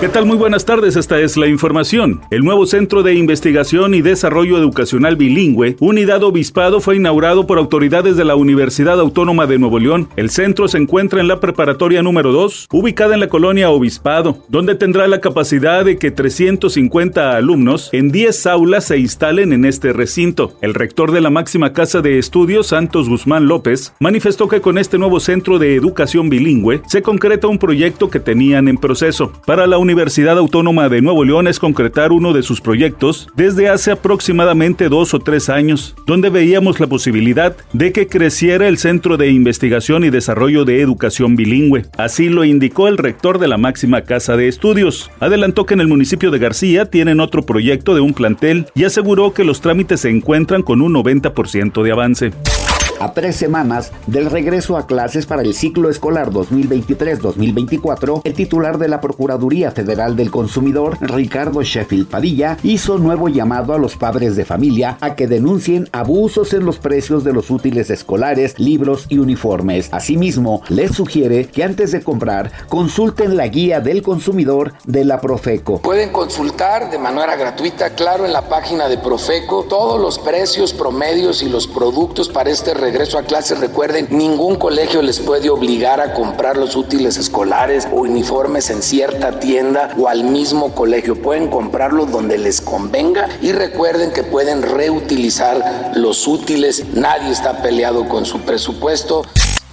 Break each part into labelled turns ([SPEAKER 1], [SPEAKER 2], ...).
[SPEAKER 1] ¿Qué tal? Muy buenas tardes, esta es la información. El nuevo Centro de Investigación y Desarrollo Educacional Bilingüe, Unidad Obispado, fue inaugurado por autoridades de la Universidad Autónoma de Nuevo León. El centro se encuentra en la preparatoria número 2, ubicada en la colonia Obispado, donde tendrá la capacidad de que 350 alumnos en 10 aulas se instalen en este recinto. El rector de la máxima casa de estudios, Santos Guzmán López, manifestó que con este nuevo Centro de Educación Bilingüe se concreta un proyecto que tenían en proceso. Para la Universidad Autónoma de Nuevo León es concretar uno de sus proyectos desde hace aproximadamente dos o tres años, donde veíamos la posibilidad de que creciera el Centro de Investigación y Desarrollo de Educación Bilingüe. Así lo indicó el rector de la máxima casa de estudios. Adelantó que en el municipio de García tienen otro proyecto de un plantel y aseguró que los trámites se encuentran con un 90% de avance
[SPEAKER 2] a tres semanas del regreso a clases para el ciclo escolar 2023-2024, el titular de la Procuraduría Federal del Consumidor, Ricardo Sheffield Padilla, hizo nuevo llamado a los padres de familia a que denuncien abusos en los precios de los útiles escolares, libros y uniformes. Asimismo, les sugiere que antes de comprar consulten la guía del consumidor de la Profeco.
[SPEAKER 3] Pueden consultar de manera gratuita, claro, en la página de Profeco todos los precios promedios y los productos para este regreso regreso a clases, recuerden, ningún colegio les puede obligar a comprar los útiles escolares o uniformes en cierta tienda o al mismo colegio. Pueden comprarlos donde les convenga y recuerden que pueden reutilizar los útiles. Nadie está peleado con su presupuesto.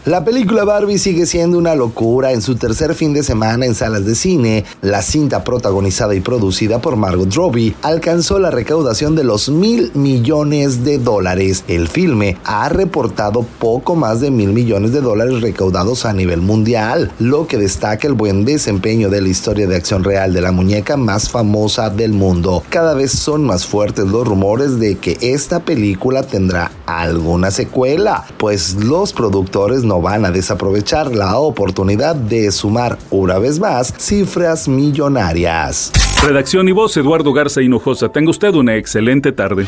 [SPEAKER 4] La película Barbie sigue siendo una locura en su tercer fin de semana en salas de cine. La cinta protagonizada y producida por Margot Robbie alcanzó la recaudación de los mil millones de dólares. El filme ha reportado poco más de mil millones de dólares recaudados a nivel mundial, lo que destaca el buen desempeño de la historia de acción real de la muñeca más famosa del mundo. Cada vez son más fuertes los rumores de que esta película tendrá alguna secuela, pues los productores no van a desaprovechar la oportunidad de sumar una vez más cifras millonarias.
[SPEAKER 1] Redacción y voz Eduardo Garza Hinojosa. Tenga usted una excelente tarde.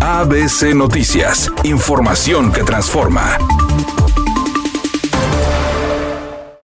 [SPEAKER 5] ABC Noticias, información que transforma.